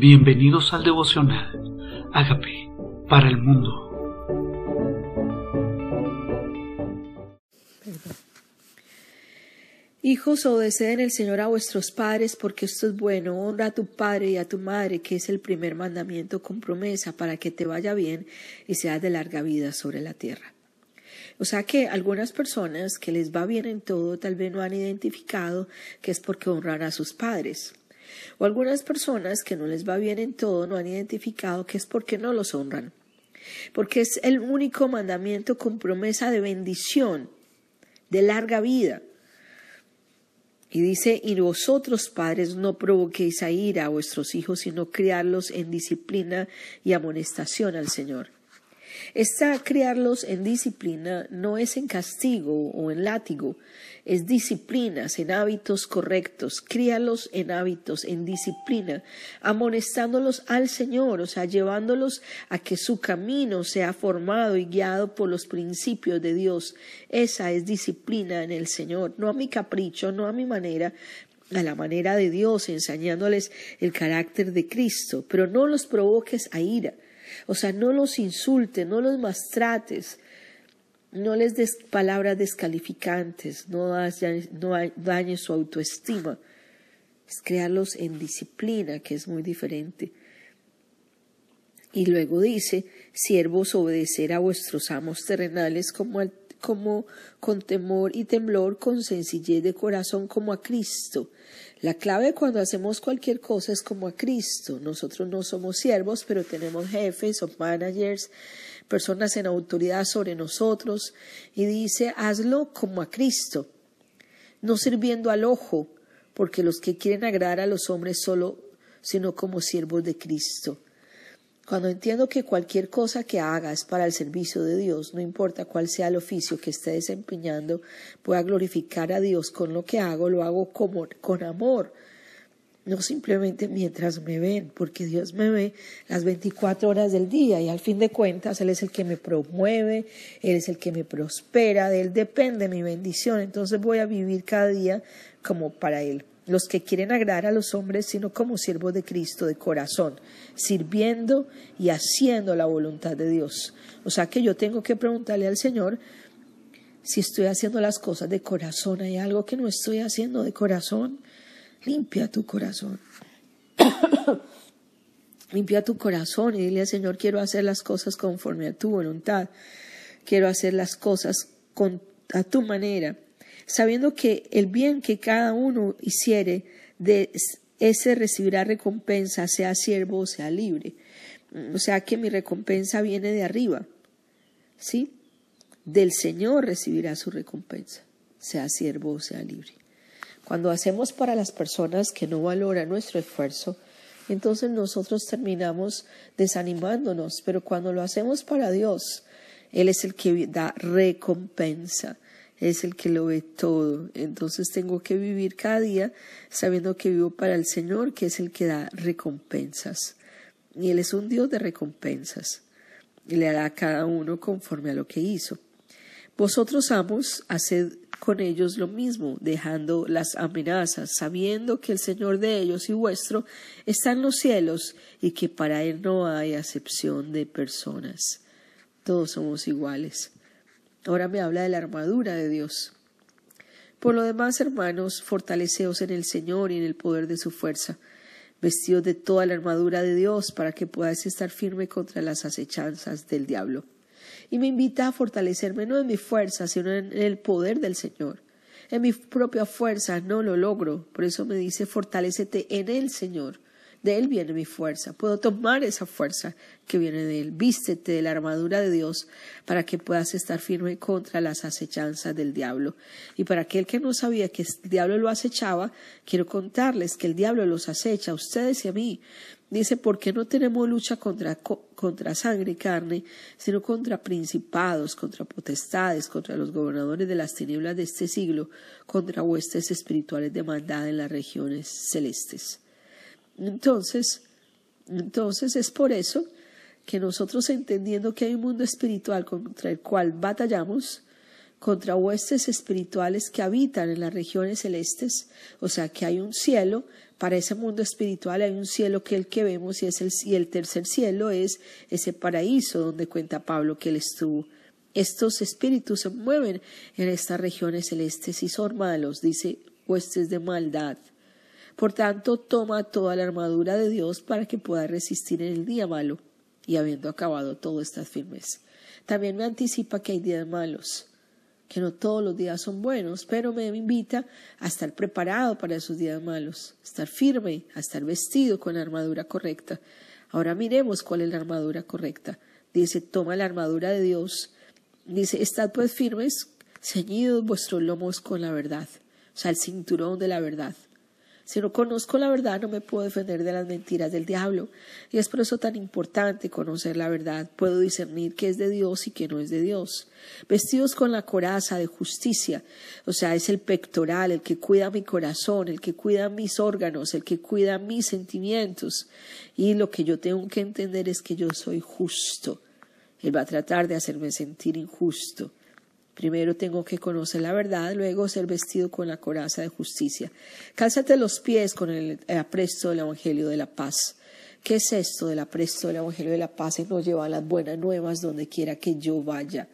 Bienvenidos al devocional. Hágame para el mundo. Hijos, obedeced el Señor a vuestros padres, porque esto es bueno. Honra a tu padre y a tu madre, que es el primer mandamiento con promesa, para que te vaya bien y seas de larga vida sobre la tierra. O sea que algunas personas que les va bien en todo tal vez no han identificado que es porque honran a sus padres. O algunas personas que no les va bien en todo no han identificado que es porque no los honran. Porque es el único mandamiento con promesa de bendición, de larga vida. Y dice, y vosotros padres no provoquéis a ira a vuestros hijos, sino criarlos en disciplina y amonestación al Señor. Esta criarlos en disciplina no es en castigo o en látigo, es disciplinas en hábitos correctos, críalos en hábitos, en disciplina, amonestándolos al Señor, o sea, llevándolos a que su camino sea formado y guiado por los principios de Dios. Esa es disciplina en el Señor, no a mi capricho, no a mi manera, a la manera de Dios, enseñándoles el carácter de Cristo, pero no los provoques a ira. O sea, no los insultes, no los maltrates, no les des palabras descalificantes, no, dañes su autoestima. Es crearlos en disciplina, que es muy diferente. Y luego dice, siervos, obedecer a vuestros amos terrenales como, como con temor y temblor, con sencillez de corazón como a Cristo. La clave cuando hacemos cualquier cosa es como a Cristo. Nosotros no somos siervos, pero tenemos jefes o managers, personas en autoridad sobre nosotros, y dice, hazlo como a Cristo, no sirviendo al ojo, porque los que quieren agradar a los hombres solo, sino como siervos de Cristo. Cuando entiendo que cualquier cosa que haga es para el servicio de Dios, no importa cuál sea el oficio que esté desempeñando, pueda glorificar a Dios con lo que hago, lo hago como, con amor, no simplemente mientras me ven, porque Dios me ve las 24 horas del día y al fin de cuentas Él es el que me promueve, Él es el que me prospera, de Él depende mi bendición, entonces voy a vivir cada día como para Él los que quieren agradar a los hombres, sino como siervos de Cristo de corazón, sirviendo y haciendo la voluntad de Dios. O sea que yo tengo que preguntarle al Señor si estoy haciendo las cosas de corazón. ¿Hay algo que no estoy haciendo de corazón? Limpia tu corazón. Limpia tu corazón y dile al Señor, quiero hacer las cosas conforme a tu voluntad. Quiero hacer las cosas a tu manera sabiendo que el bien que cada uno hiciere, de ese recibirá recompensa, sea siervo o sea libre. O sea que mi recompensa viene de arriba, ¿sí? Del Señor recibirá su recompensa, sea siervo o sea libre. Cuando hacemos para las personas que no valoran nuestro esfuerzo, entonces nosotros terminamos desanimándonos, pero cuando lo hacemos para Dios, Él es el que da recompensa es el que lo ve todo. Entonces tengo que vivir cada día sabiendo que vivo para el Señor, que es el que da recompensas. Y Él es un Dios de recompensas. Y le hará a cada uno conforme a lo que hizo. Vosotros, amos, haced con ellos lo mismo, dejando las amenazas, sabiendo que el Señor de ellos y vuestro está en los cielos y que para Él no hay acepción de personas. Todos somos iguales. Ahora me habla de la armadura de Dios. Por lo demás, hermanos, fortaleceos en el Señor y en el poder de su fuerza, vestidos de toda la armadura de Dios para que podáis estar firme contra las acechanzas del diablo. Y me invita a fortalecerme no en mi fuerza, sino en el poder del Señor. En mi propia fuerza no lo logro, por eso me dice fortalecete en el Señor de Él viene mi fuerza. Puedo tomar esa fuerza que viene de Él. Vístete de la armadura de Dios para que puedas estar firme contra las acechanzas del diablo. Y para aquel que no sabía que el diablo lo acechaba, quiero contarles que el diablo los acecha a ustedes y a mí. Dice, porque no tenemos lucha contra, contra sangre y carne, sino contra principados, contra potestades, contra los gobernadores de las tinieblas de este siglo, contra huestes espirituales de maldad en las regiones celestes. Entonces, entonces es por eso que nosotros entendiendo que hay un mundo espiritual contra el cual batallamos, contra huestes espirituales que habitan en las regiones celestes, o sea que hay un cielo, para ese mundo espiritual hay un cielo que el que vemos y, es el, y el tercer cielo es ese paraíso donde cuenta Pablo que él estuvo. Estos espíritus se mueven en estas regiones celestes y son malos, dice huestes de maldad. Por tanto, toma toda la armadura de Dios para que pueda resistir en el día malo y habiendo acabado todo estas firmes. También me anticipa que hay días malos que no todos los días son buenos, pero me invita a estar preparado para esos días malos, estar firme, a estar vestido con la armadura correcta. Ahora miremos cuál es la armadura correcta. Dice, toma la armadura de Dios. Dice, estad pues firmes, ceñidos vuestros lomos con la verdad, o sea, el cinturón de la verdad. Si no conozco la verdad, no me puedo defender de las mentiras del diablo. Y es por eso tan importante conocer la verdad. Puedo discernir qué es de Dios y qué no es de Dios. Vestidos con la coraza de justicia, o sea, es el pectoral, el que cuida mi corazón, el que cuida mis órganos, el que cuida mis sentimientos. Y lo que yo tengo que entender es que yo soy justo. Él va a tratar de hacerme sentir injusto. Primero tengo que conocer la verdad, luego ser vestido con la coraza de justicia. Cálzate los pies con el, apresto del Evangelio de la paz. ¿Qué es esto del apresto del Evangelio de la paz? Y nos lleva las buenas nuevas donde quiera que yo vaya.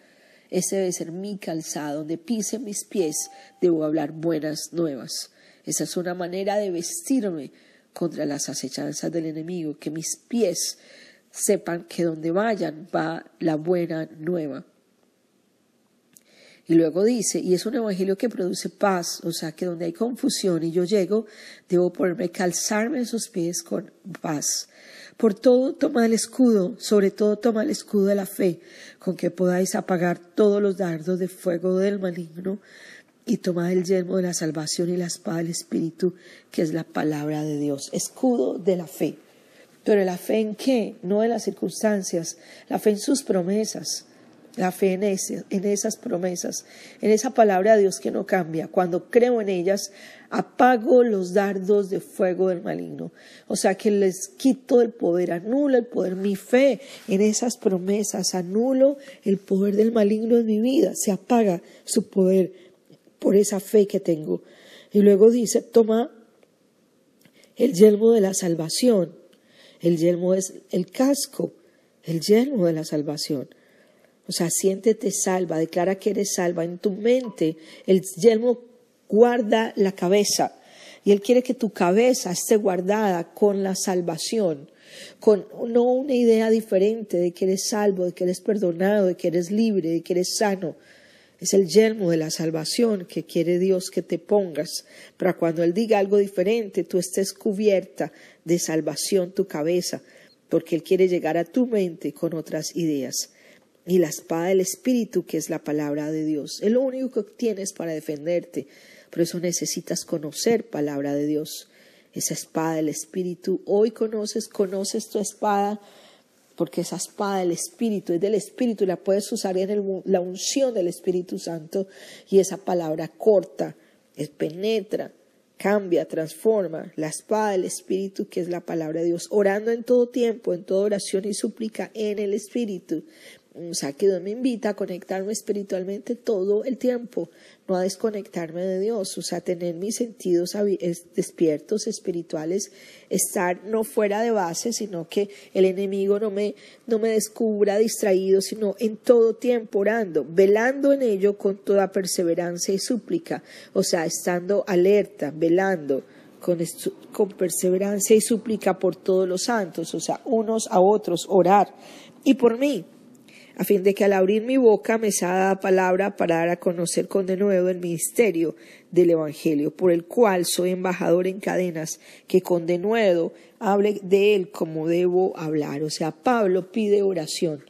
Ese debe ser mi calzado, donde pise mis pies, debo hablar buenas nuevas. Esa es una manera de vestirme contra las acechanzas del enemigo, que mis pies sepan que donde vayan va la buena nueva. Y luego dice, y es un evangelio que produce paz, o sea que donde hay confusión y yo llego, debo ponerme, calzarme en sus pies con paz. Por todo toma el escudo, sobre todo toma el escudo de la fe, con que podáis apagar todos los dardos de fuego del maligno, y tomad el yelmo de la salvación y la espada del Espíritu, que es la palabra de Dios. Escudo de la fe. Pero la fe en qué? No en las circunstancias, la fe en sus promesas la fe en, esas promesas, en esa palabra de Dios que no cambia. Cuando creo en ellas, apago los dardos de fuego del maligno. O sea que les quito el poder, anulo el poder, mi fe en esas promesas, anulo el poder del maligno en mi vida, se apaga su poder por esa fe que tengo. Y luego dice, toma el yelmo de la salvación. El yelmo es el casco, el yelmo de la salvación. O sea, siéntete salva, declara que eres salva. En tu mente, el yelmo guarda la cabeza. Y Él quiere que tu cabeza esté guardada con la salvación, con no una idea diferente de que eres salvo, de que eres perdonado, de que eres libre, de que eres sano. Es el yelmo de la salvación que quiere Dios que te pongas, para cuando Él diga algo diferente, tú estés cubierta de salvación tu cabeza, porque Él quiere llegar a tu mente con otras ideas y la espada del Espíritu, que es la palabra de Dios. Es lo único que tienes para defenderte. Por eso necesitas conocer palabra de Dios. Esa espada del Espíritu. Hoy conoces, conoces tu espada, porque esa espada del Espíritu es del Espíritu y la puedes usar en la unción del Espíritu Santo. Y esa palabra corta, penetra, cambia, transforma. La espada del Espíritu, que es la palabra de Dios. Orando en todo tiempo, en toda oración y súplica en el Espíritu o sea, que Dios me invita a conectarme espiritualmente todo el tiempo, no a desconectarme de Dios, o sea, tener mis sentidos despiertos espirituales, estar no fuera de base, sino que el enemigo no me, no me descubra distraído, sino en todo tiempo orando, velando en ello con toda perseverancia y súplica, o sea, estando alerta, velando. Con, con perseverancia y súplica por todos los santos, o sea, unos a otros, orar. Y por mí, a fin de que al abrir mi boca me sea dada palabra para dar a conocer con denuedo el ministerio del Evangelio, por el cual soy embajador en cadenas, que con denuedo hable de él como debo hablar. O sea, Pablo pide oración.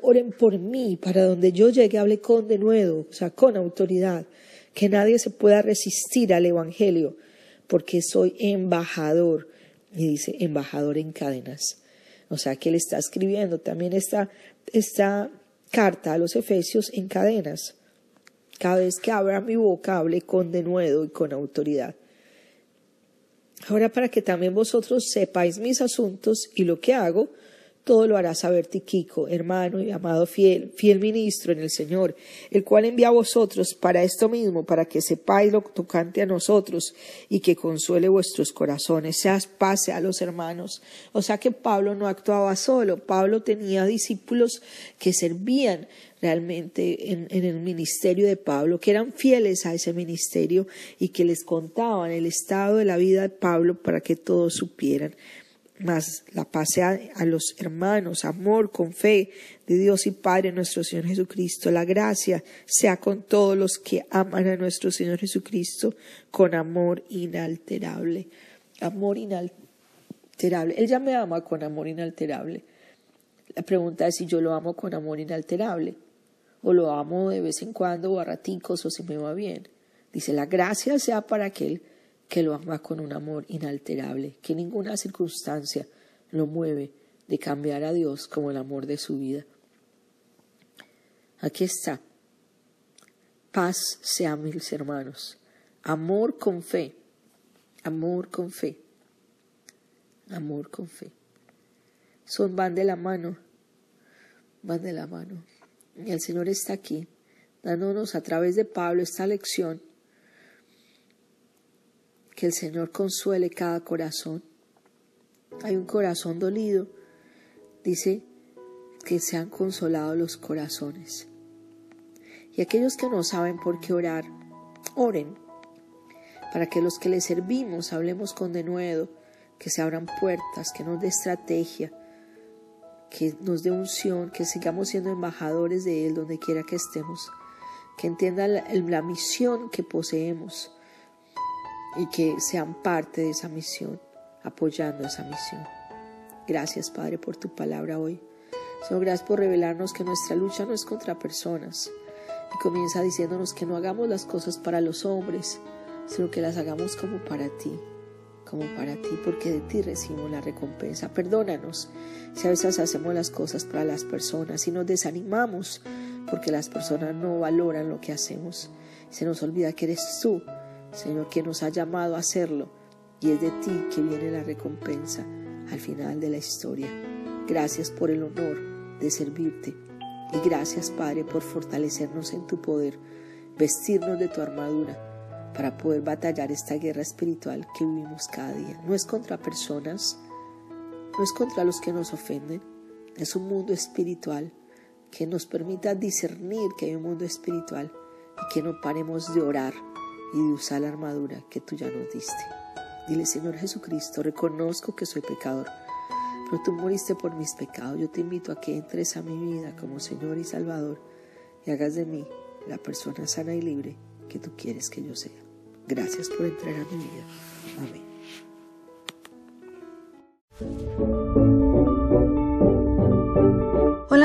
oren por mí, para donde yo llegue hable con denuedo, o sea, con autoridad, que nadie se pueda resistir al Evangelio, porque soy embajador. Y dice, embajador en cadenas. O sea que él está escribiendo también esta, esta carta a los Efesios en cadenas. Cada vez que abra mi boca, hable con denuedo y con autoridad. Ahora, para que también vosotros sepáis mis asuntos y lo que hago, Todo lo hará saber Tiquico, hermano y amado fiel, fiel ministro en el Señor, el cual envía a vosotros para esto mismo, para que sepáis lo tocante a nosotros y que consuele vuestros corazones, seas pase a los hermanos. O sea que Pablo no actuaba solo, Pablo tenía discípulos que servían realmente en, en, el ministerio de Pablo, que eran fieles a ese ministerio y que les contaban el estado de la vida de Pablo para que todos supieran más la paz a los hermanos, amor con fe de Dios y Padre nuestro Señor Jesucristo. La gracia sea con todos los que aman a nuestro Señor Jesucristo con amor inalterable. Amor inalterable. Él ya me ama con amor inalterable. La pregunta es si yo lo amo con amor inalterable o lo amo de vez en cuando o a raticos o si me va bien. Dice, la gracia sea para aquel que lo ama con un amor inalterable, que ninguna circunstancia lo mueve de cambiar a Dios como el amor de su vida. Aquí está. Paz sea mis hermanos. Amor con fe. Amor con fe. Amor con fe. Son van de la mano. Van de la mano. Y el Señor está aquí, dándonos a través de Pablo esta lección que el Señor consuele cada corazón. Hay un corazón dolido, dice que se han consolado los corazones. Y aquellos que no saben por qué orar, oren, para que los que le servimos hablemos con denuedo, que se abran puertas, que nos dé estrategia, que nos dé unción, que sigamos siendo embajadores de Él donde quiera que estemos, que entiendan la misión que poseemos y que sean parte de esa misión, apoyando esa misión. Gracias, Padre, por tu palabra hoy. Señor, gracias por revelarnos que nuestra lucha no es contra personas. Y comienza diciéndonos que no hagamos las cosas para los hombres, sino que las hagamos como para ti, como para ti, porque de ti recibimos la recompensa. Perdónanos si a veces hacemos las cosas para las personas y nos desanimamos porque las personas no valoran lo que hacemos. Se nos olvida que eres tú Señor, que nos ha llamado a hacerlo y es de ti que viene la recompensa al final de la historia. Gracias por el honor de servirte y gracias, Padre, por fortalecernos en tu poder, vestirnos de tu armadura para poder batallar esta guerra espiritual que vivimos cada día. No es contra personas, no es contra los que nos ofenden, es un mundo espiritual que nos permita discernir que hay un mundo espiritual y que no paremos de orar y de usar la armadura que tú ya nos diste. Dile, Señor Jesucristo, reconozco que soy pecador, pero tú moriste por mis pecados. Yo te invito a que entres a mi vida como Señor y Salvador y hagas de mí la persona sana y libre que tú quieres que yo sea. Gracias por entrar a mi vida. Amén.